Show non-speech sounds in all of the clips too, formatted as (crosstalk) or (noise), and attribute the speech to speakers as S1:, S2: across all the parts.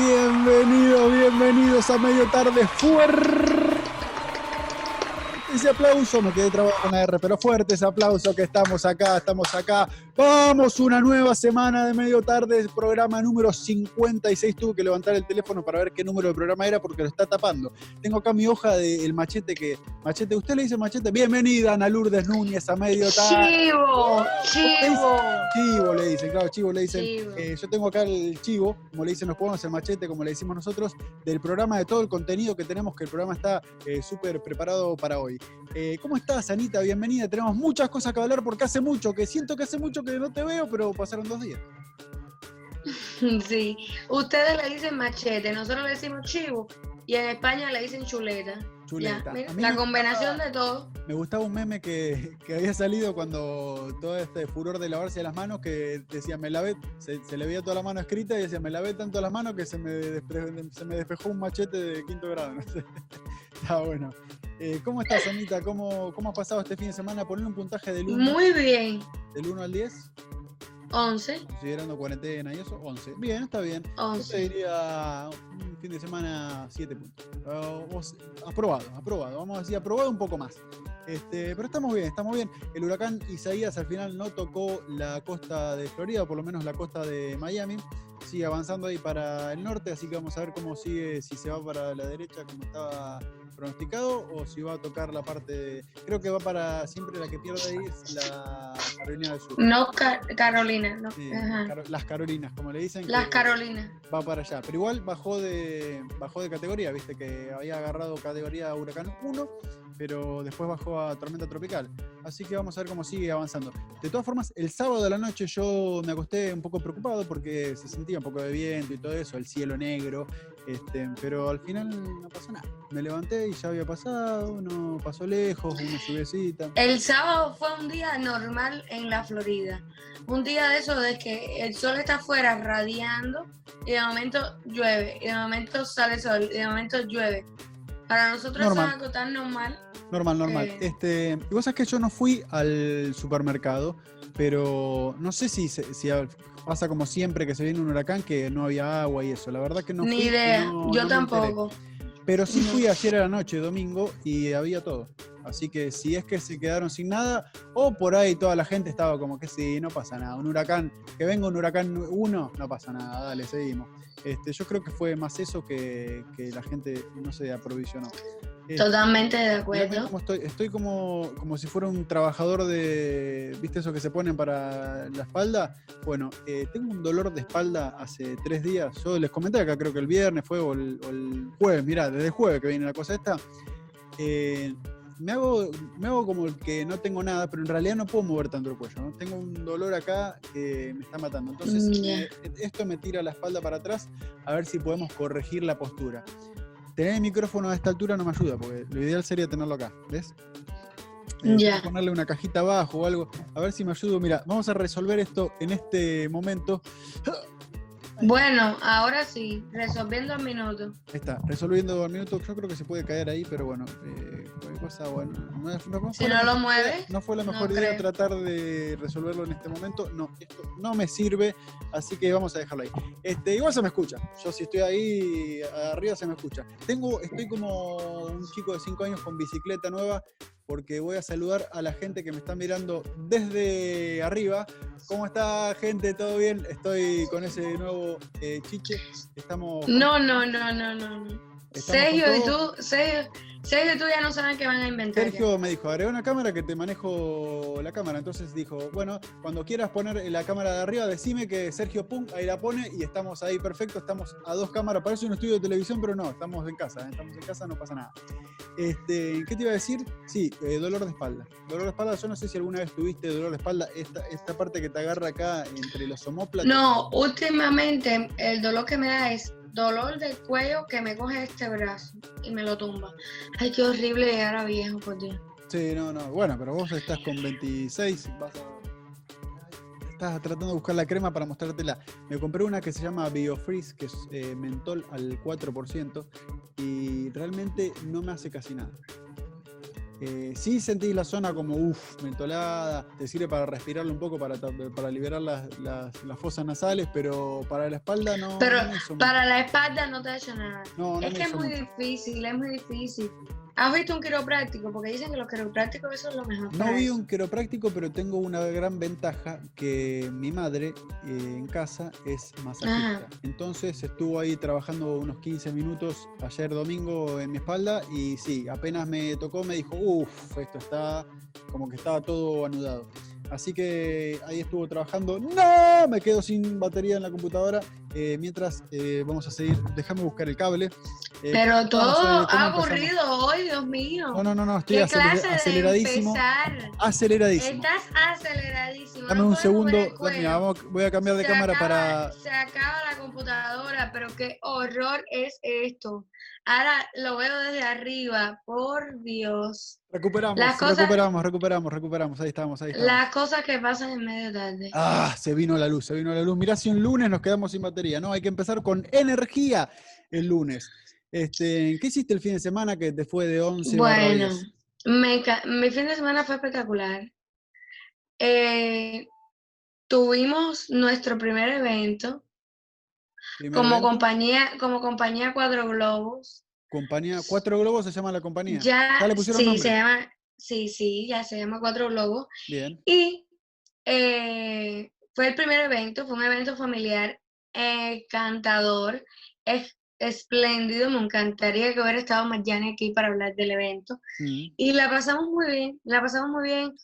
S1: Bienvenidos, bienvenidos a medio tarde fuerte. Ese aplauso, me quedé trabado con la R, pero fuerte ese aplauso que estamos acá, estamos acá. Vamos, una nueva semana de medio tarde, programa número 56. Tuve que levantar el teléfono para ver qué número de programa era porque lo está tapando. Tengo acá mi hoja del machete que. Machete, ¿usted le dice machete? Bienvenida, Ana Lourdes Núñez, a medio tarde.
S2: Chivo, chivo.
S1: Chivo le dicen, claro, chivo le dicen.
S2: Chivo.
S1: Eh, yo tengo acá el chivo, como le dicen los pueblos, el machete, como le decimos nosotros, del programa, de todo el contenido que tenemos, que el programa está eh, súper preparado para hoy. Eh, ¿Cómo estás, Anita? Bienvenida. Tenemos muchas cosas que hablar porque hace mucho, que siento que hace mucho que no te veo, pero pasaron dos días. (laughs)
S2: Sí, ustedes le dicen machete, nosotros le decimos chivo y en España le dicen chuleta.
S1: Chuleta.
S2: Ya, mira,
S1: A mí
S2: la combinación de todo.
S1: Me gustaba un meme que, que había salido cuando todo este furor de lavarse las manos, que decía, me lavé, se, se le veía toda la mano escrita y decía, me lavé tanto las manos que se me, despre- se me despejó un machete de quinto grado. (laughs) No sé. Estaba bueno. Eh, ¿Cómo estás, Anita? ¿Cómo, ¿Cómo has pasado este fin de semana? Ponle un puntaje del 1,
S2: Muy bien.
S1: del 1 al 10,
S2: 11,
S1: considerando cuarentena y eso, 11. Bien, está bien. Yo te
S2: 11.
S1: diría un fin de semana 7 puntos. O- o s- aprobado, aprobado. Vamos a decir aprobado un poco más. Este, pero estamos bien, estamos bien. El huracán Isaías al final no tocó la costa de Florida, o por lo menos la costa de Miami. Sigue avanzando ahí para el norte, así que vamos a ver cómo sigue, si se va para la derecha como estaba pronosticado, o si va a tocar la parte de- Creo que va para. Siempre la que pierde ahí es la Carolina del Sur.
S2: No Ca- Carolina, no.
S1: Sí,
S2: Ajá.
S1: Caro- las Carolinas, como le dicen.
S2: Las Carolinas.
S1: va para allá. Pero igual bajó de, bajó de categoría, viste que había agarrado categoría huracán 1, pero después bajó a tormenta tropical. Así que vamos a ver cómo sigue avanzando. De todas formas, el sábado de la noche yo me acosté un poco preocupado porque se sentía un poco de viento y todo eso, el cielo negro, este, pero al final no pasó nada. Me levanté y ya había pasado, no pasó lejos, una lluviecita.
S2: El sábado fue un día normal en la Florida. Un día de eso de que el sol está afuera radiando y de momento llueve, y de momento sale sol, y de momento llueve. Para nosotros
S1: Normal.
S2: es algo tan normal.
S1: Normal, normal.
S2: Eh.
S1: Este, y vos sabés que yo no fui al supermercado, pero no sé si, pasa como siempre que se viene un huracán que no había agua y eso. La verdad que no
S2: Ni
S1: fui
S2: idea,
S1: no-
S2: yo
S1: no
S2: tampoco.
S1: Pero sí fui ayer a la noche, domingo, y había todo. Así que si es que se quedaron sin nada, o por ahí toda la gente estaba como que sí, no pasa nada. Un huracán, que venga un huracán 1, no pasa nada, dale, seguimos. Este, yo creo que fue más eso que, que la gente no se aprovisionó.
S2: Totalmente de acuerdo.
S1: estoy, estoy como, como si fuera un trabajador de. ¿Viste eso que se ponen para la espalda? Bueno, eh, tengo un dolor de espalda hace tres días. Yo les comenté acá, creo que el viernes fue o el, o el jueves. Mirá, desde el jueves que viene la cosa esta. eh, me hago, me hago como el que no tengo nada, pero en realidad no puedo mover tanto el cuello. ¿no? Tengo un dolor acá que me está matando. Entonces, eh, esto me tira la espalda para atrás a ver si podemos corregir la postura. Tener el micrófono a esta altura no me ayuda, porque lo ideal sería tenerlo acá, ¿ves? Eh,
S2: Ya.
S1: Ponerle una cajita abajo o algo, a ver si me ayudo. Mira, vamos a resolver esto en este momento.
S2: Bueno, ahora sí, resolviendo el minuto.
S1: Ahí está, resolviendo al minuto. Yo creo que se puede caer ahí, pero bueno, eh, cosa, bueno. No, no
S2: Si no lo
S1: idea-
S2: mueves,
S1: no fue la
S2: no
S1: mejor idea
S2: creo.
S1: tratar de resolverlo en este momento. No, esto no me sirve, así que vamos a dejarlo ahí. Este, igual se me escucha. Yo si estoy ahí arriba se me escucha. Tengo, estoy como un chico de 5 años con bicicleta nueva porque voy a saludar a la gente que me está mirando desde arriba. ¿Cómo está, gente? ¿Todo bien? Estoy con ese nuevo eh, chiche. Estamos.
S2: no, no, no, no, no. Sergio y tú, Sergio, Sergio y tú ya no saben qué van a inventar. ya.
S1: Sergio me dijo, agrega una cámara que te manejo la cámara. Entonces dijo, bueno, cuando quieras poner la cámara de arriba, decime que Sergio Pum ahí la pone y estamos ahí perfecto. Estamos a dos cámaras. Parece un estudio de televisión, pero no, estamos en casa. ¿eh? Estamos en casa, no pasa nada. Este, ¿Qué te iba a decir? Sí, eh, dolor de espalda. Dolor de espalda, yo no sé si alguna vez tuviste dolor de espalda, esta, esta parte que te agarra acá entre los omóplatos.
S2: No, últimamente el dolor que me da es dolor del cuello que me coge este brazo y me lo tumba. Ay, qué horrible llegar a viejo, por Dios.
S1: Sí, no, no. Bueno, pero vos estás con 26, vas a... Estás tratando de buscar la crema para mostrártela. Me compré una que se llama BioFreeze, que es eh, mentol al 4%, y realmente no me hace casi nada. Eh, sí sentís la zona como, uff, mentolada, te sirve para respirarlo un poco, para, para liberar las, las- las fosas nasales, pero para la espalda no.
S2: Pero
S1: no
S2: para la espalda no te ha hecho nada.
S1: No, no
S2: es que es muy
S1: mucho.
S2: difícil, es muy difícil. ¿Has visto un quiropráctico? Porque dicen que los quiroprácticos eso es lo mejor.
S1: No vi un quiropráctico, pero tengo una gran ventaja que mi madre eh, en casa es masajista.
S2: Ajá.
S1: Entonces estuvo ahí trabajando unos 15 minutos ayer domingo en mi espalda y sí, apenas me tocó me dijo, uff, esto está como que estaba todo anudado. Así que ahí estuvo trabajando. ¡No! Me quedo sin batería en la computadora. Eh, mientras eh, vamos a seguir, déjame buscar el cable. Eh,
S2: Pero todo
S1: empezamos.
S2: aburrido hoy, Dios mío.
S1: No, no, no, no, estoy
S2: ¿Qué
S1: aceler-
S2: clase de
S1: aceleradísimo. Aceleradísimo.
S2: Estás aceleradísimo.
S1: Dame
S2: no
S1: un segundo, mira, vamos- voy a cambiar de
S2: Se
S1: cámara
S2: acaba-
S1: para...
S2: Se acaba la computadora, pero qué horror es esto. Ahora lo veo desde arriba, por Dios.
S1: Recuperamos,
S2: Las cosas-
S1: recuperamos, recuperamos, recuperamos. Ahí estamos, ahí estamos.
S2: Las cosas que pasan en medio tarde.
S1: Ah, se vino la luz, se vino la luz. Mirá si un lunes nos quedamos sin batería, ¿no? Hay que empezar con energía el lunes. Este, ¿Qué hiciste el fin de semana que te fue de 11 barra
S2: Bueno,
S1: 10?
S2: me ca- mi fin de semana fue espectacular. Eh, tuvimos nuestro primer evento
S1: Primer
S2: como
S1: evento,
S2: compañía, como compañía Cuatro Globos.
S1: compañía, Cuatro Globos se llama la compañía.
S2: Ya,
S1: le pusieron
S2: sí,
S1: nombre?
S2: se llama, sí, sí, ya se llama Cuatro Globos.
S1: Bien.
S2: Y eh, fue el primer evento, fue un evento familiar encantador, es espléndido, me encantaría que hubiera estado Mayani aquí para hablar del evento.
S1: Mm.
S2: Y la pasamos muy bien, la pasamos muy bien.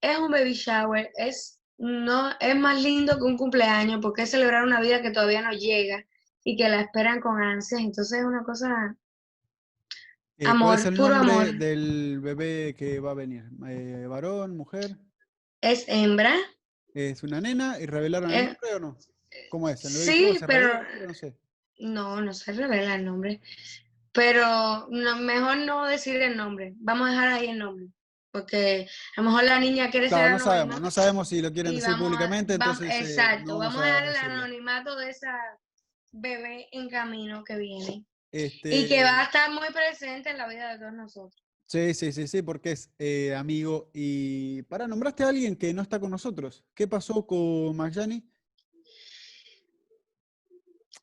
S2: Es un baby shower, es, no, es más lindo que un cumpleaños porque es celebrar una vida que todavía no llega y que la esperan con ansias. Entonces es una cosa,
S1: Eh,
S2: Amor,
S1: ¿Cuál es el
S2: puro
S1: nombre
S2: amor.
S1: del bebé que va a venir? Eh, ¿Varón, mujer?
S2: es hembra.
S1: ¿Es una nena? ¿Y revelaron el
S2: Eh,
S1: nombre o no? ¿Cómo es? ¿En el baby
S2: sí, pero-?
S1: No sé.
S2: No, no se revela el nombre. Pero no, mejor no decir el nombre. Vamos a dejar ahí el nombre. Porque a lo mejor la niña quiere ser
S1: Claro, no sabemos, no sabemos si lo quieren
S2: y
S1: decir
S2: a-
S1: públicamente, eh,
S2: exacto,
S1: no
S2: vamos a dejar el
S1: decirlo.
S2: anonimato de esa bebé en camino que viene.
S1: Este,
S2: Y que va a estar muy presente en la vida de todos nosotros.
S1: Sí, sí, sí, sí, porque es eh, amigo. Y para, nombraste a alguien que no está con nosotros. ¿Qué pasó con Magyani?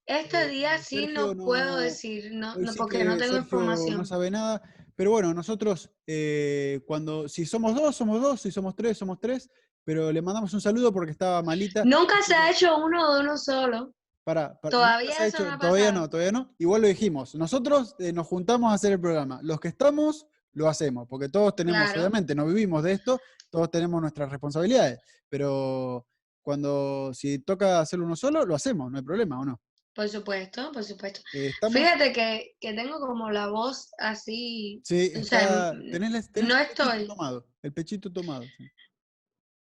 S2: Este
S1: Eh,
S2: día sí
S1: Sergio
S2: no, puedo decir, no, porque
S1: que
S2: no tengo
S1: Sergio
S2: información.
S1: No sabe nada. Pero bueno, nosotros, eh, cuando, si somos dos, somos dos, si somos tres, somos tres. Pero le mandamos un saludo porque estaba malita.
S2: Nunca se ha hecho uno de uno solo.
S1: Para, para-
S2: Todavía
S1: se ha
S2: no
S1: todavía no, todavía no. Igual lo dijimos. Nosotros eh, nos juntamos a hacer el programa. Los que estamos, lo hacemos, porque todos tenemos,
S2: Claro.
S1: obviamente, no vivimos de esto, todos tenemos nuestras responsabilidades. Pero cuando, si toca hacerlo uno solo, lo hacemos, no hay problema, ¿o no?
S2: Por supuesto, por supuesto.
S1: Eh, estamos,
S2: Fíjate que, que tengo como la voz así.
S1: sí,
S2: o sea,
S1: tenés, la- tenés
S2: no
S1: el pechito
S2: estoy.
S1: tomado, el pechito tomado. sí.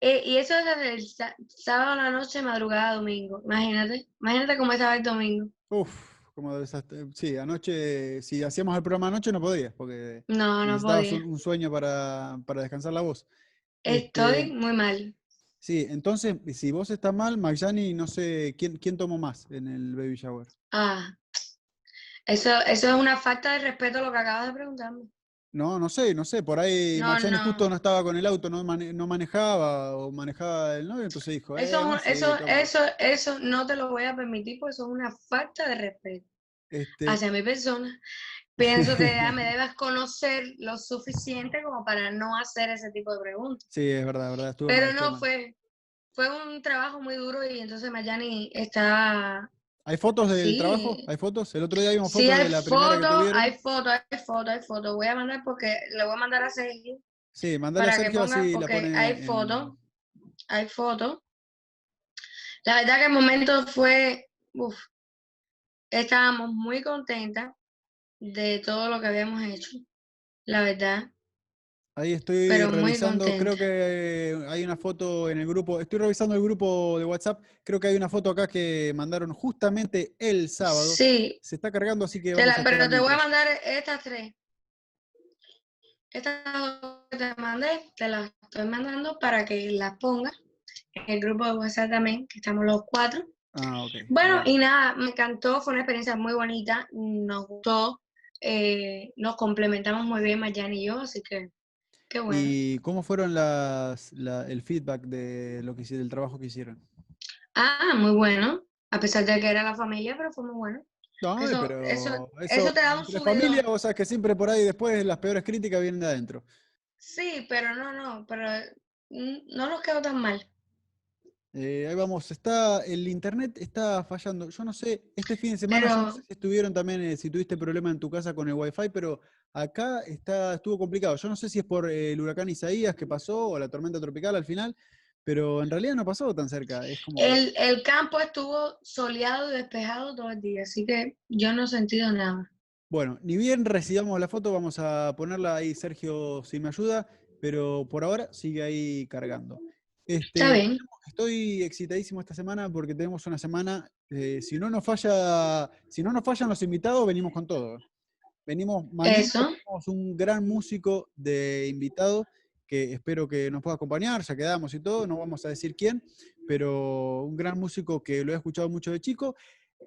S2: eh, y eso es desde el sábado a la noche, madrugada a domingo. Imagínate. Imagínate cómo estaba el domingo.
S1: Uf, como desastre- sí, anoche, si hacíamos el programa anoche no podías, porque
S2: No, no
S1: necesitabas
S2: podía.
S1: un, un sueño para, para descansar la voz.
S2: Estoy
S1: Este,
S2: muy mal.
S1: Sí, entonces, si vos estás mal, Magyani, no sé, ¿quién, quién tomó más en el baby shower?
S2: Ah. Eso, eso es una falta de respeto lo que acabas de preguntarme.
S1: No, no sé, no sé, por ahí
S2: No,
S1: Magyani justo
S2: no.
S1: estaba con el auto, no, mane- no manejaba o manejaba el novio, entonces dijo, eh,
S2: Eso, es un-
S1: no,
S2: eso,
S1: toma".
S2: eso, eso no te lo voy a permitir porque eso es una falta de respeto
S1: Este,
S2: hacia mi persona. Pienso que ya (laughs) me debes conocer lo suficiente como para no hacer ese tipo de preguntas.
S1: sí, es verdad, verdad, estuvo
S2: Pero no, fue, fue un trabajo muy duro y entonces Mayani está...
S1: ¿Hay fotos del trabajo?
S2: Sí.
S1: ¿Hay fotos? El otro día vimos
S2: Sí,
S1: fotos de
S2: hay
S1: la primera que tuvieron.
S2: hay fotos, hay fotos, hay fotos. Voy a mandar porque le voy a mandar a Sergio
S1: Sí, mandale a
S2: para que
S1: Sergio
S2: ponga,
S1: así la
S2: porque
S1: pone
S2: hay
S1: en-
S2: fotos, hay fotos. La verdad que el momento fue, uf, estábamos muy contentas de todo lo que habíamos hecho, la verdad.
S1: Ahí estoy
S2: Pero
S1: revisando, creo que hay una foto en el grupo, estoy revisando el grupo de WhatsApp, creo que hay una foto acá que mandaron justamente el sábado.
S2: Sí,
S1: Se está cargando, así que vamos
S2: la-
S1: a
S2: pero te voy a mandar estas tres. Estas dos que te mandé, te las estoy mandando para que las pongas en el grupo de WhatsApp también, que estamos los cuatro.
S1: Ah, ok.
S2: Bueno, y nada, me encantó, fue una experiencia muy bonita, nos gustó, eh, nos complementamos muy bien Mayani y yo, así que Qué bueno.
S1: ¿Y cómo fueron las, la- el feedback de lo que hici- del trabajo que hicieron?
S2: Ah, muy bueno. A pesar de que era la familia, pero fue muy bueno.
S1: Ay,
S2: Eso-
S1: pero
S2: eso- eso te da un subidón.
S1: familia, vos sabés que siempre por ahí después las peores críticas vienen de adentro.
S2: Sí, pero no, no, pero mm, no nos quedó tan mal.
S1: Eh, ahí vamos, está, el internet está fallando. Yo no sé, este fin de semana, no sé si estuvieron también, eh, si tuviste problema en tu casa con el wifi, pero acá está, estuvo complicado. Yo no sé si es por eh, el huracán Isaías que pasó o la tormenta tropical al final, pero en realidad no pasó tan cerca. Es como,
S2: El, el campo estuvo soleado y despejado todo el día, así que yo no he sentido nada.
S1: bueno, ni bien recibamos la foto, vamos a ponerla ahí, Sergio, si me ayuda, pero por ahora sigue ahí cargando. Este. Estoy excitadísimo esta semana porque tenemos una semana, eh, si no nos falla, si no nos fallan los invitados, venimos con todo. Venimos tenemos un gran músico de invitado que espero que nos pueda acompañar, ya quedamos y todo, no vamos a decir quién, pero un gran músico que lo he escuchado mucho de chico.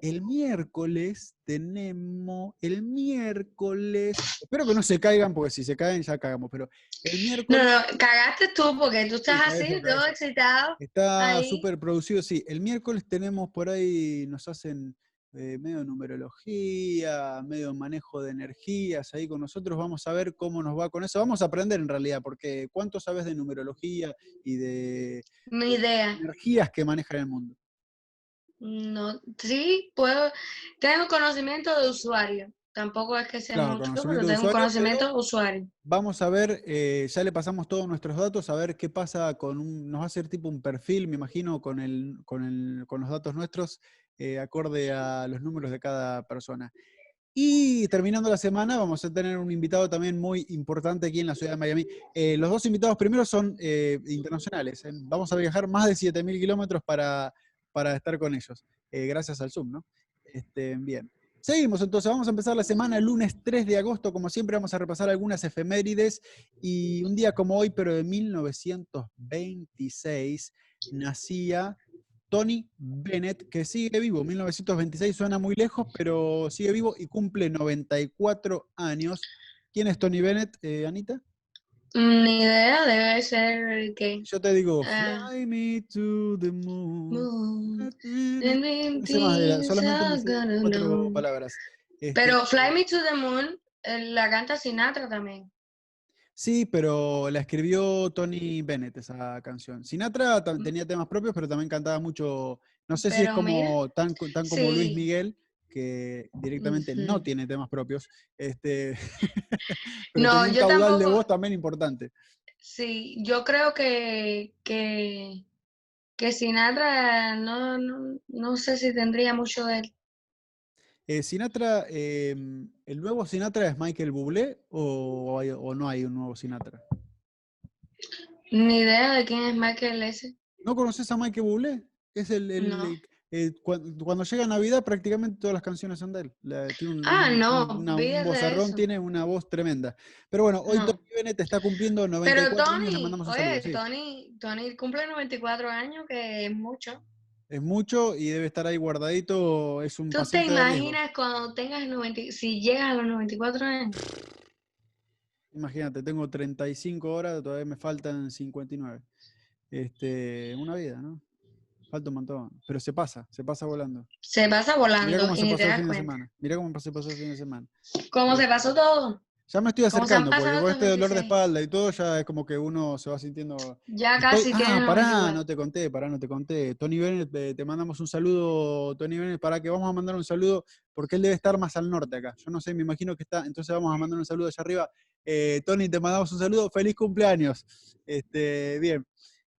S1: El miércoles tenemos, el miércoles, espero que no se caigan, porque si se caen ya cagamos, pero el
S2: No,
S1: miércoles
S2: no, cagaste tú porque tú estás así, todo excitado.
S1: Está súper producido, sí. El miércoles tenemos por ahí, nos hacen eh, medio numerología, medio manejo de energías ahí con nosotros. Vamos a ver cómo nos va con eso. Vamos a aprender en realidad, porque ¿cuánto sabes de numerología y de
S2: idea.
S1: energías que manejan el mundo?
S2: No, sí, puedo, tengo conocimiento de usuario. Tampoco es que sea
S1: Claro,
S2: mucho, pero tengo
S1: usuario,
S2: conocimiento de usuario.
S1: Vamos a ver, eh, ya le pasamos todos nuestros datos, a ver qué pasa con un, nos va a hacer tipo un perfil, me imagino, con, el, con, el, con los datos nuestros, eh, acorde a los números de cada persona. Y terminando la semana, vamos a tener un invitado también muy importante aquí en la ciudad de Miami. Eh, los dos invitados primeros son internacionales. Vamos a viajar más de 7.000 kilómetros para, para estar con ellos, eh, gracias al Zoom, ¿no? Este, bien. Seguimos, entonces vamos a empezar la semana el lunes 3 de agosto. Como siempre, vamos a repasar algunas efemérides. Y un día como hoy, pero de 1926, nacía Tony Bennett, que sigue vivo. 1926 suena muy lejos, pero sigue vivo y cumple 94 años. ¿Quién es Tony Bennett, eh, Anita?
S2: Ni idea, debe ser que.
S1: Yo te digo,
S2: Ah.
S1: fly me to the moon.
S2: Moon,
S1: más, era-
S2: things
S1: solamente cuatro palabras. Este,
S2: Pero Fly Me to the Moon la canta Sinatra también.
S1: Sí, pero la escribió Tony Bennett esa canción. Sinatra
S2: Mm.
S1: tenía temas propios, pero también cantaba mucho. No sé si es
S2: mira,
S1: como tan, tan como Luis. Miguel, que directamente no tiene temas propios. Este, (laughs) pero
S2: No,
S1: tenía un
S2: yo
S1: caudal de voz también importante.
S2: Sí, yo creo que, que, que Sinatra no, no, no sé si tendría mucho de él.
S1: Eh, Sinatra, em, ¿el nuevo Sinatra es Michael Bublé o, hay- o no hay un nuevo Sinatra?
S2: Ni idea de quién es Michael ese.
S1: ¿No conoces a Michael Bublé? Es el, el-
S2: No.
S1: el- eh, cuan- cuando, llega Navidad prácticamente todas las canciones son de él. La- tiene un,
S2: Ah, no,
S1: un- una- un
S2: eso.
S1: tiene una voz tremenda. Pero bueno, hoy
S2: No.
S1: Tony Bennett está cumpliendo
S2: Pero
S1: 94 años, le
S2: Tony,
S1: mandamos un
S2: oye,
S1: sí.
S2: Tony, Tony cumple 94 años, que es mucho.
S1: Es mucho y debe estar ahí guardadito, es un
S2: ¿Tú te imaginas cuando tengas 90, si llegas a los 94 años?
S1: Imagínate, tengo 35 horas, todavía me faltan 59. Este, una vida, ¿no? Falta un montón. Pero se pasa, se pasa volando.
S2: Se pasa
S1: Mirá
S2: volando
S1: cómo
S2: y
S1: se pasó el fin de semana. Mirá cómo se pasó el fin de semana.
S2: ¿Cómo se pasó todo?
S1: Ya me estoy
S2: ¿Cómo
S1: acercando, porque con este dolor de
S2: 26?
S1: espalda y todo, ya es como que uno se va sintiendo.
S2: Ya
S1: Estoy-
S2: casi
S1: ah,
S2: tienes
S1: pará,
S2: 94.
S1: no te conté, pará, no te conté. Tony Bennett, eh, te mandamos un saludo, Tony Bennett, para que vamos a mandar un saludo, porque él debe estar más al norte acá. Yo no sé, me imagino que está, entonces vamos a mandar un saludo allá arriba. Eh, Tony, te mandamos un saludo, feliz cumpleaños. Este, bien.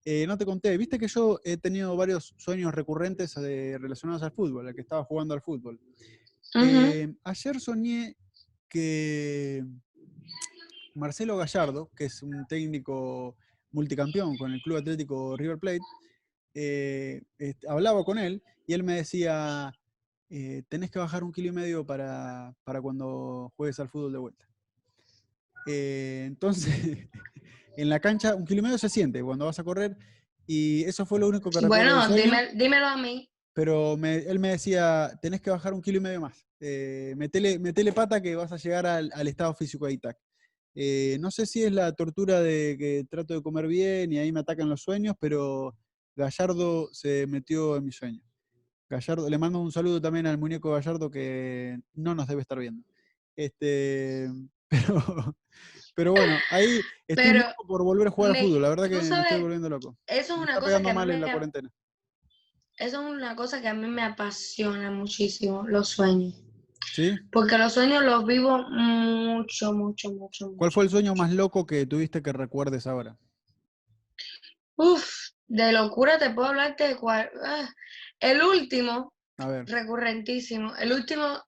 S1: Eh, no te conté, viste que yo he tenido varios sueños recurrentes eh, relacionados al fútbol, al que estaba jugando al fútbol.
S2: Ujú.
S1: Eh, ayer soñé que Marcelo Gallardo, que es un técnico multicampeón con el Club Atlético River Plate, eh, hablaba con él y él me decía, eh, tenés que bajar un kilo y medio para, para cuando juegues al fútbol de vuelta. Eh, entonces, (laughs) en la cancha, un kilo y medio se siente cuando vas a correr y eso fue lo único que
S2: Bueno, dime- dímelo a mí.
S1: Pero me- él me decía, tenés que bajar un kilo y medio más. Eh, metele, metele pata que vas a llegar al, al estado físico de ITAC. Eh, no sé si es la tortura de que trato de comer bien y ahí me atacan los sueños, pero Gallardo se metió en mi sueño. Gallardo, le mando un saludo también al muñeco Gallardo que no nos debe estar viendo. Este, (laughs) pero, pero bueno, ahí estoy
S2: Pero
S1: loco por volver a jugar al fútbol. La verdad que me estoy volviendo loco.
S2: Eso es
S1: Me
S2: una
S1: está
S2: cosa que
S1: pegando
S2: a mí
S1: mal en
S2: me,
S1: la cuarentena.
S2: eso es una cosa que a mí me apasiona muchísimo, los sueños.
S1: ¿Sí?
S2: Porque los sueños los vivo mucho, mucho, mucho,
S1: ¿Cuál fue el sueño más loco que tuviste que recuerdes ahora?
S2: Uf, de locura te puedo hablarte de cuál. ah, el último,
S1: A ver,
S2: recurrentísimo, el último.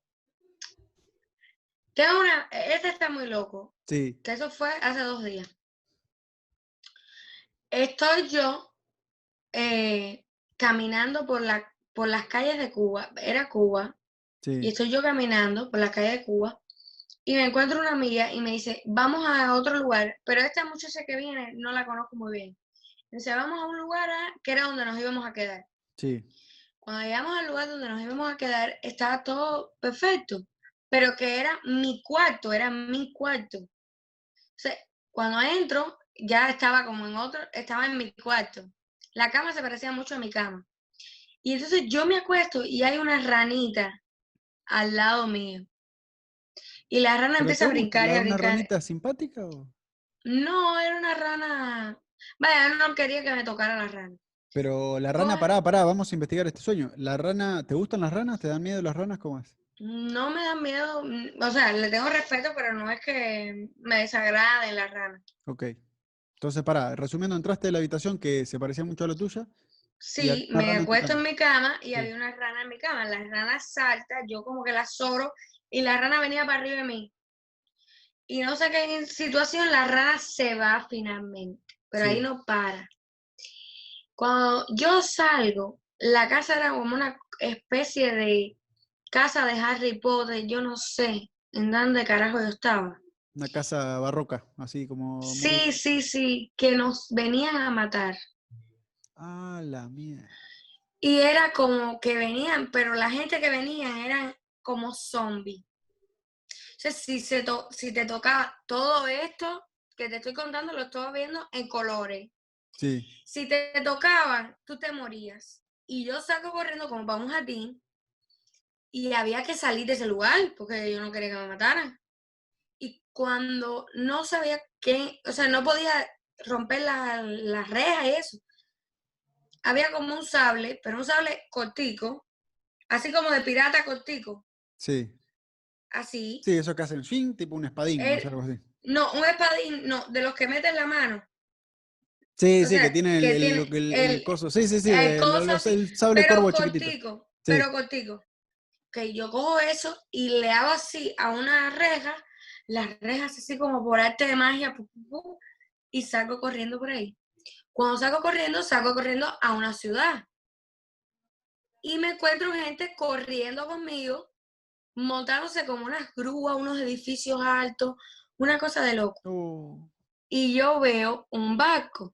S2: Tengo una. Este está muy loco.
S1: Sí,
S2: Que eso fue hace dos días. Estoy yo eh, caminando por la, por las calles de Cuba. Era Cuba. Y estoy yo caminando por la calle de Cuba y me encuentro una amiga y me dice, vamos a otro lugar, pero esta muchacha que viene no la conozco muy bien. Me dice, vamos a un lugar que era donde nos íbamos a quedar.
S1: sí.
S2: Cuando llegamos al lugar donde nos íbamos a quedar, estaba todo perfecto, pero que era mi cuarto, era mi cuarto. Sea, cuando entro, ya estaba como en otro, estaba en mi cuarto. La cama se parecía mucho a mi cama. Y entonces yo me acuesto y hay una ranita al lado mío. Y la rana
S1: ¿Pero
S2: empieza a brincar y
S1: ¿La-
S2: a
S1: ¿Una
S2: brincar.
S1: ranita simpática o?
S2: No, era una rana. Vaya, no quería que me tocara la rana.
S1: Pero la rana, pará, pará, vamos a investigar este sueño. ¿La rana, te gustan las ranas? ¿Te dan miedo las ranas? ¿Cómo es?
S2: No me da miedo, mm, o sea, le tengo respeto, pero no es que me desagraden las ranas.
S1: Ok. Entonces, pará, resumiendo, entraste de la habitación que se parecía mucho a la tuya.
S2: Sí, me
S1: tu
S2: acuesto en mi cama y
S1: Sí.
S2: había una rana en mi cama. La rana salta, yo como que la soro y la rana venía para arriba de mí. Y no sé qué situación, la rana se va finalmente, pero ahí no para. Cuando yo salgo, la casa era como una especie de casa de Harry Potter, yo no sé en dónde carajo yo estaba.
S1: Una casa barroca, así como. muy-
S2: Sí, sí, sí, que nos venían a matar.
S1: Ah, la mierda.
S2: Y era como que venían, pero la gente que venían eran como zombies. O sea, si, se to- si te tocaba todo esto que te estoy contando, lo estaba viendo en colores.
S1: Sí.
S2: Si te tocaban, tú te morías. Y yo saco corriendo como para un jardín y había que salir de ese lugar porque yo no quería que me mataran. Y cuando no sabía qué, o sea, no podía romper la, la reja y eso, había como un sable, pero un sable cortico, así como de pirata cortico,
S1: Sí.
S2: así.
S1: Sí, eso que hacen swing, tipo un espadín, no sé,
S2: El-
S1: algo así.
S2: No, un espadín, no, de los que meten la mano.
S1: Sí,
S2: o
S1: sí, que
S2: sea,
S1: tiene el,
S2: que
S1: el-
S2: tiene
S1: lo que el- el
S2: el-
S1: coso. Sí, sí, sí,
S2: el
S1: el,
S2: coso
S1: los-
S2: así,
S1: el sable
S2: pero
S1: corvo chiquitito.
S2: cortico,
S1: Sí.
S2: pero cortico. Que yo cojo eso y le hago así a una reja, las rejas así como por arte de magia, y salgo corriendo por ahí. Cuando salgo corriendo, salgo corriendo a una ciudad. Y me encuentro gente corriendo conmigo, montándose como unas grúas, unos edificios altos, una cosa de loco.
S1: Oh,
S2: y yo veo un barco.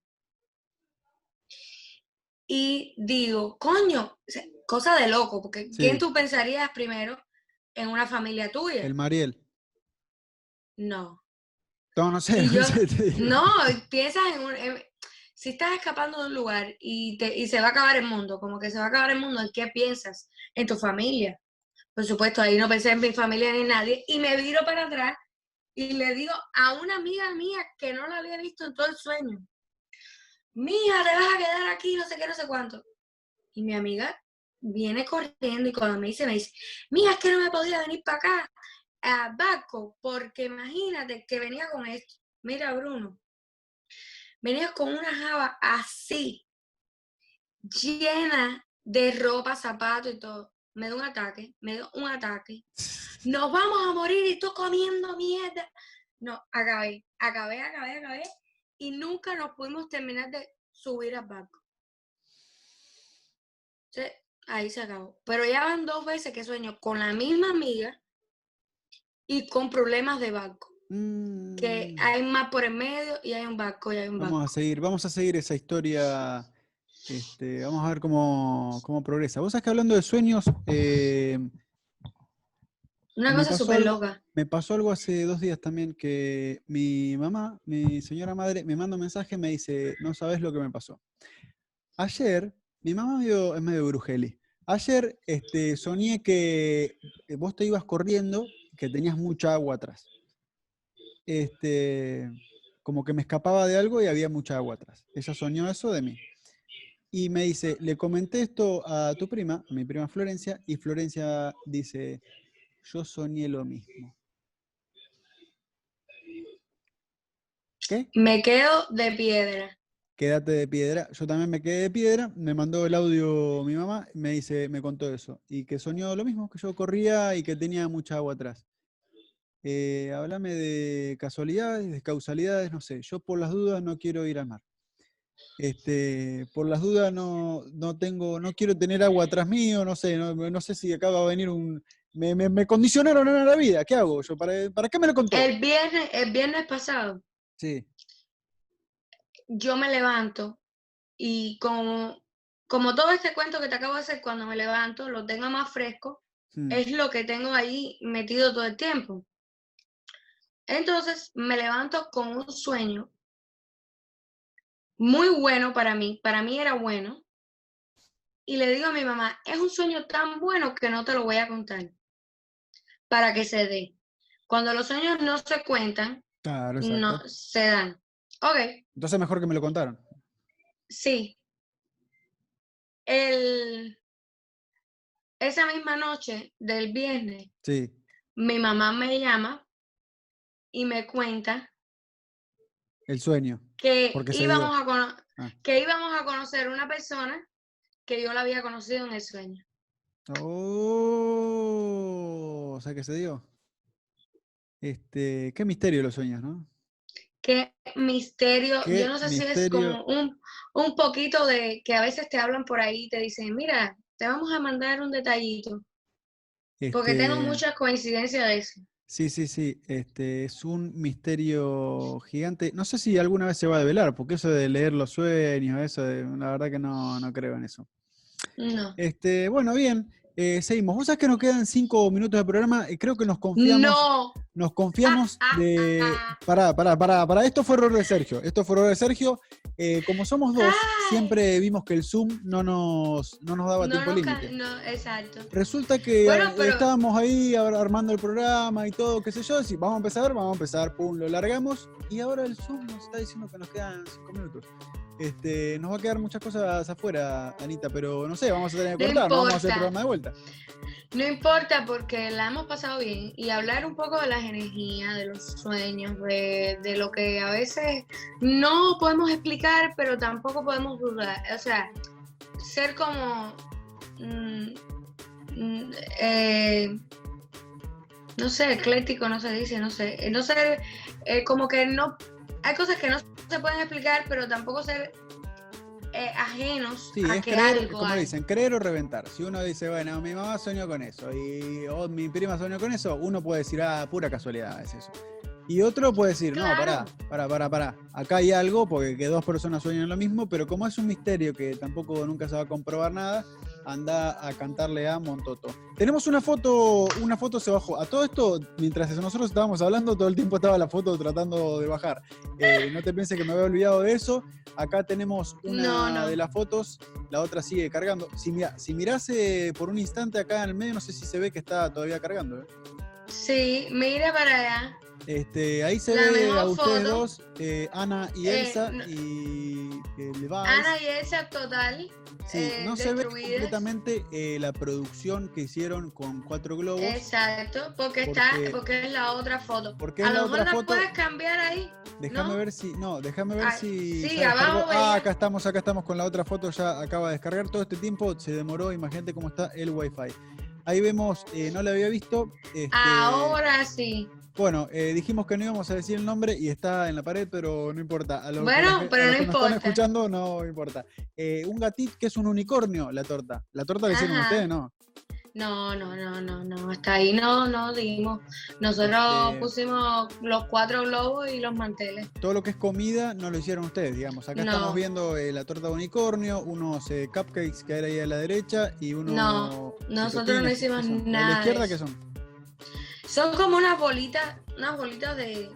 S2: Y digo, coño, cosa de loco, porque ¿quién tú pensarías primero en una familia tuya?
S1: el Mariel.
S2: No.
S1: No, no sé. No
S2: yo- piensas en un... en- si estás escapando de un lugar y, te, y se va a acabar el mundo, como que se va a acabar el mundo, ¿en qué piensas? En tu familia. Por supuesto, ahí no pensé en mi familia ni en nadie. Y me viro para atrás y le digo a una amiga mía que no la había visto en todo el sueño. Mija, te vas a quedar aquí, no sé qué, no sé cuánto. Y mi amiga viene corriendo y cuando me dice, me dice, mija, es que no me podía venir para acá a Baco, porque imagínate que venía con esto. Mira, Bruno, venía con una java así, llena de ropa, zapatos y todo. Me dio un ataque, me dio un ataque. Nos vamos a morir y tú comiendo mierda. No, acabé, acabé, acabé, acabé. Y nunca nos pudimos terminar de subir al barco. Entonces, ahí se acabó. Pero ya van dos veces que sueño con la misma amiga y con problemas de barco. Que
S1: Mm,
S2: hay más por el medio y hay un barco y hay un barco.
S1: Vamos a seguir, vamos a seguir esa historia. Este, vamos a ver cómo, cómo progresa. Vos sabés que hablando de sueños, eh,
S2: Una cosa súper loca.
S1: Me pasó algo hace dos días también que mi mamá, mi señora madre, me manda un mensaje y me dice, no sabes lo que me pasó. Ayer, mi mamá medio- es medio brujeli. Ayer este, soñé que vos te ibas corriendo, que tenías mucha agua atrás. Este, como que me escapaba de algo y había mucha agua atrás. Ella soñó eso de mí. Y me dice, le comenté esto a tu prima, a mi prima Florencia, y Florencia dice, yo soñé lo mismo. ¿Qué?
S2: Me quedo de piedra.
S1: Quédate de piedra. Yo también me quedé de piedra. Me mandó el audio mi mamá, me dice, me contó eso. Y que soñó lo mismo, que yo corría y que tenía mucha agua atrás. Eh, háblame de casualidades, de causalidades, no sé. Yo por las dudas no quiero ir al mar. Este, por las dudas no, no tengo, no quiero tener agua atrás mío, no sé, no, no sé si acaba de venir un. Me, me- me condicionaron en la vida. ¿Qué hago? Yo, ¿para, ¿para qué me lo contó?
S2: El viernes, el viernes pasado,
S1: Sí.
S2: Yo me levanto y como, como todo este cuento que te acabo de hacer, cuando me levanto, lo tengo más fresco, es lo que tengo ahí metido todo el tiempo. Entonces me levanto con un sueño muy bueno para mí, para mí era bueno, y le digo a mi mamá, es un sueño tan bueno que no te lo voy a contar, para que se dé. Cuando los sueños no se cuentan,
S1: Claro,
S2: no se dan. Ok,
S1: Entonces mejor que me lo contaron.
S2: sí. El, esa misma noche del viernes,
S1: Sí.
S2: mi mamá me llama y me cuenta
S1: El sueño.
S2: que íbamos, a
S1: Ah.
S2: que íbamos a conocer una persona que yo la había conocido en el sueño.
S1: Oh, o sea que se dio. Este, qué misterio los sueños, ¿no?
S2: Qué misterio,
S1: Qué
S2: yo no sé si es como un, un poquito de que a veces te hablan por ahí y te dicen, mira, te vamos a mandar un detallito, porque tengo
S1: Este,
S2: muchas coincidencias de eso.
S1: Sí, sí, sí. Este es un misterio gigante. No sé si alguna vez se va a develar, porque eso de leer los sueños, eso, de- la verdad que no, no creo en eso.
S2: No.
S1: Este, bueno, bien. eh, seguimos. Vos sabés que nos quedan cinco minutos de programa y creo que nos confiamos.
S2: No.
S1: Nos confiamos
S2: ah,
S1: de.
S2: ah.
S1: Pará, pará, pará, pará. Esto fue error de Sergio. Esto fue error de Sergio. Eh, como somos dos,
S2: Ay.
S1: siempre vimos que el Zoom no nos, no nos daba
S2: No,
S1: tiempo límite.
S2: no, exacto.
S1: Resulta que
S2: Bueno, pero-
S1: estábamos ahí ar- armando el programa y todo, qué sé yo. Si vamos a empezar, vamos a empezar, pum, lo largamos. Y ahora el Zoom nos está diciendo que nos quedan cinco minutos. Este, nos va a quedar muchas cosas afuera, Anita, pero no sé, vamos a tener que
S2: No
S1: cortar, no vamos a hacer el programa de vuelta.
S2: No importa porque la hemos pasado bien y hablar un poco de las energías, de los sueños, de, de lo que a veces no podemos explicar, pero tampoco podemos dudar. O sea, ser como... mm, mm, eh, no sé, ecléctico no se dice, no sé. eh, No ser eh, como que no... Hay cosas que no se pueden explicar, pero tampoco ser eh, ajenos
S1: Sí,
S2: a
S1: es
S2: que
S1: creer,
S2: algo
S1: como
S2: hay.
S1: dicen, creer o reventar. Si uno dice, bueno, mi mamá soñó con eso y o mi prima soñó con eso, uno puede decir, ah, pura casualidad es eso. Y otro puede decir, no, pará, pará, pará, pará. Acá hay algo porque que dos personas sueñan lo mismo, pero como es un misterio que tampoco nunca se va a comprobar nada, anda a cantarle a Montoto. Tenemos una foto, una foto se bajó. A todo esto, mientras nosotros estábamos hablando, todo el tiempo estaba la foto tratando de bajar. Eh, no te pienses que me había olvidado de eso. Acá tenemos una
S2: No, no.
S1: de las fotos, la otra sigue cargando. Si, mira, si mirás eh, por un instante acá en el medio, no sé si se ve que está todavía cargando. ¿eh?
S2: Sí, mira para allá.
S1: Este, ahí se
S2: La
S1: ve a ustedes
S2: foto.
S1: dos, eh, Ana y
S2: Eh,
S1: Elsa,
S2: no-
S1: y eh, Levi's.
S2: Ana y Elsa total.
S1: Sí,
S2: eh,
S1: no se ve completamente eh, la producción que hicieron con cuatro globos.
S2: Exacto, porque, está,
S1: Porque-
S2: es la otra foto.
S1: Porque
S2: A lo mejor la
S1: foto.
S2: puedes cambiar ahí.
S1: Déjame
S2: ¿no?
S1: ver si. No, déjame ver
S2: Ay,
S1: si.
S2: sí, abajo.
S1: Ah, acá estamos, acá estamos con la otra foto, ya acaba de descargar. Todo este tiempo se demoró, imagínate cómo está el wifi. Ahí vemos, eh, no la había visto. este,
S2: Ahora sí.
S1: Bueno, eh, dijimos que no íbamos a decir el nombre y está en la pared, pero no importa. A los que
S2: Bueno, pero
S1: a los
S2: no
S1: que nos están
S2: importa.
S1: escuchando no importa. Eh, un gatito que es un unicornio, la torta. La torta la hicieron ustedes, ¿no?
S2: No, no, no, no, no. Hasta ahí no, no dimos. Nosotros
S1: Este-
S2: pusimos los cuatro globos y los manteles.
S1: Todo lo que es comida no lo hicieron ustedes, digamos. Acá
S2: No.
S1: estamos viendo eh, la torta de unicornio, unos eh, cupcakes que hay ahí a la derecha y unos.
S2: No, nosotros no hicimos
S1: ¿Qué son? ¿A
S2: nada
S1: la izquierda qué son?
S2: Son como unas bolitas, unas bolitas de,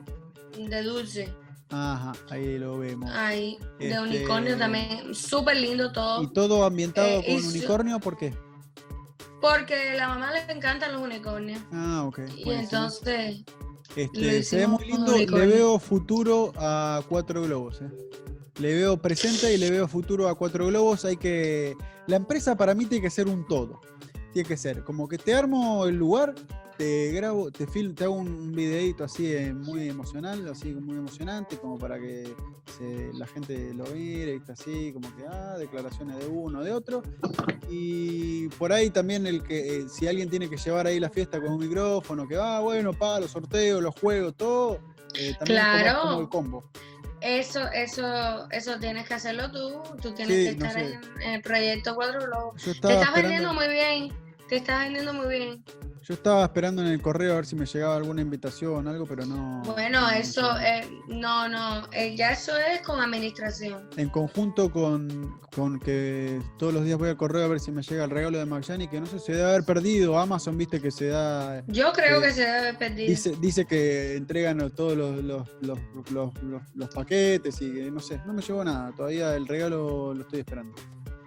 S2: de dulce.
S1: Ajá, ahí lo vemos.
S2: Ahí, de
S1: Este-
S2: unicornio también. Súper lindo todo.
S1: ¿Y todo ambientado
S2: Eh,
S1: con unicornio? ¿Por qué?
S2: Porque a la mamá le encantan los unicornios.
S1: Ah, ok.
S2: Y entonces,
S1: Este, se ve muy lindo. Le veo futuro a cuatro globos. eh. Le veo presente y le veo futuro a cuatro globos. Hay que. La empresa para mí tiene que ser un todo. Tiene que ser como que te armo el lugar, te grabo, te film, te hago un, videíto así eh, muy emocional, así muy emocionante, como para que se- la gente lo mire, ¿viste? así, como que ah, declaraciones de uno, de otro. Y por ahí también el que, eh, si alguien tiene que llevar ahí la fiesta con un micrófono, que va, bueno, pa, los sorteos, los juegos, todo, eh, también
S2: Claro.
S1: como, el combo.
S2: eso, eso, eso tienes que hacerlo tú. Tú tienes
S1: Sí,
S2: que
S1: no
S2: estar
S1: sé.
S2: en, el proyecto Cuatro Globos. Te estás vendiendo muy bien. Te estás vendiendo muy bien.
S1: Yo estaba esperando en el correo a ver si me llegaba alguna invitación, algo, pero no.
S2: Bueno,
S1: no
S2: eso, eh, no, no, eh, ya eso es con administración.
S1: En conjunto con, con que todos los días voy al correo a ver si me llega el regalo de Magyani, que no sé, se debe haber perdido. Amazon, viste que se da.
S2: Yo creo
S1: Eh,
S2: que se debe haber perdido.
S1: Dice, dice que entregan todos los, los, los, los- los- los paquetes y que no sé, no me llegó nada. Todavía el regalo lo estoy esperando.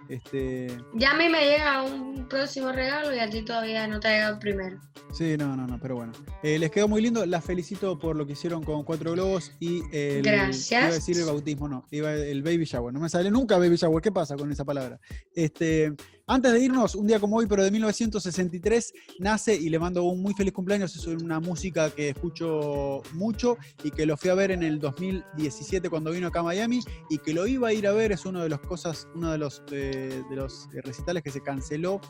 S1: Este,
S2: Ya a mí me llega un próximo regalo y a ti todavía no te ha llegado el primero.
S1: sí, no, no, no, pero bueno. Eh, les quedó muy lindo. Las felicito por lo que hicieron con Cuatro Globos y el.
S2: Gracias.
S1: Iba a decir el bautismo, no. Iba el baby shower. No me sale nunca baby shower. ¿Qué pasa con esa palabra? Este, antes de irnos, un día como hoy, pero de 1963, nace y le mando un muy feliz cumpleaños. Es una música que escucho mucho y que lo fui a ver en el 2017 cuando vino acá a Miami y que lo iba a ir a ver. Es uno de los cosas, uno de los, eh, de los eh, recitales que se canceló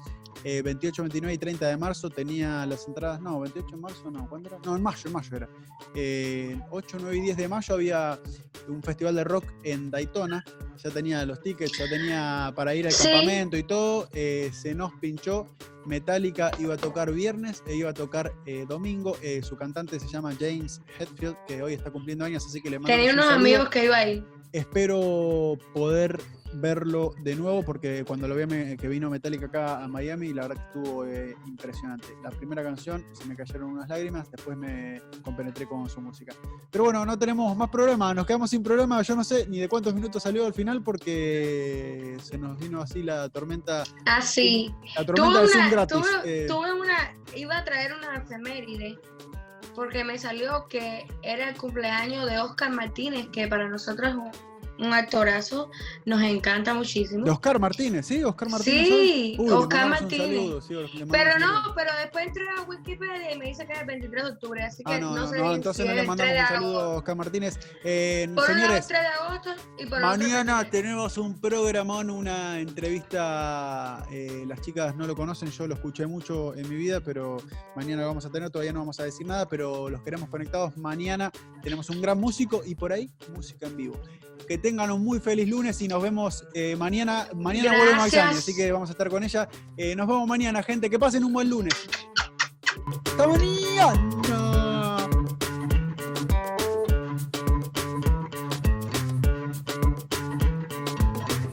S1: eh, 28, 29 y 30 de marzo. Tenía las entradas, no, 28 de marzo, no, ¿cuándo era? No, en mayo, en mayo era. Eh, 8, 9 y 10 de mayo había un festival de rock en Daytona. Ya tenía los tickets, ya tenía para ir al
S2: Sí.
S1: campamento y todo. Eh, se nos pinchó. Metallica iba a tocar viernes e iba a tocar eh, domingo. Eh, su cantante se llama James Hetfield, que hoy está cumpliendo años, así que le mando
S2: Tenía unos amigos que iba a ir.
S1: Espero poder verlo de nuevo porque cuando lo vi me- que vino Metallica acá a Miami, la verdad que estuvo eh, impresionante. La primera canción se me cayeron unas lágrimas, después me compenetré con su música. Pero bueno, no tenemos más problemas, nos quedamos sin problema. Yo no sé ni de cuántos minutos salió al final porque se nos vino así la tormenta,
S2: Ah, sí.
S1: la
S2: Tuve
S1: tormenta Zoom
S2: una,
S1: gratis.
S2: tuve,
S1: Eh,
S2: tuve una, iba a traer una efeméride porque me salió que era el cumpleaños de Oscar Martínez, que para nosotros es un, un actorazo, nos encanta muchísimo.
S1: Oscar Martínez, ¿sí? Oscar Martínez.
S2: Sí?
S1: Uy,
S2: Oscar Martínez.
S1: sí,
S2: Pero no, pero después entré a Wikipedia y me dice que es el 23 de octubre, así que
S1: Ah, no,
S2: no, sé
S1: no, entonces
S2: es
S1: no le mandamos
S2: 3
S1: un saludo a. Oscar Martínez. Eh,
S2: Por
S1: señores,
S2: el 3 de agosto y por
S1: Mañana
S2: el 23.
S1: tenemos un programón, una entrevista. eh, las chicas no lo conocen, yo lo escuché mucho en mi vida, pero mañana lo vamos a tener. Todavía no vamos a decir nada, pero los queremos conectados. Mañana tenemos un gran músico y por ahí música en vivo. Que tengan un muy feliz lunes y nos vemos eh, mañana. Mañana vuelve
S2: Gracias.
S1: Maxani, así que vamos a estar con ella. Eh, nos vemos mañana, gente. Que pasen un buen lunes. ¡Hasta mañana!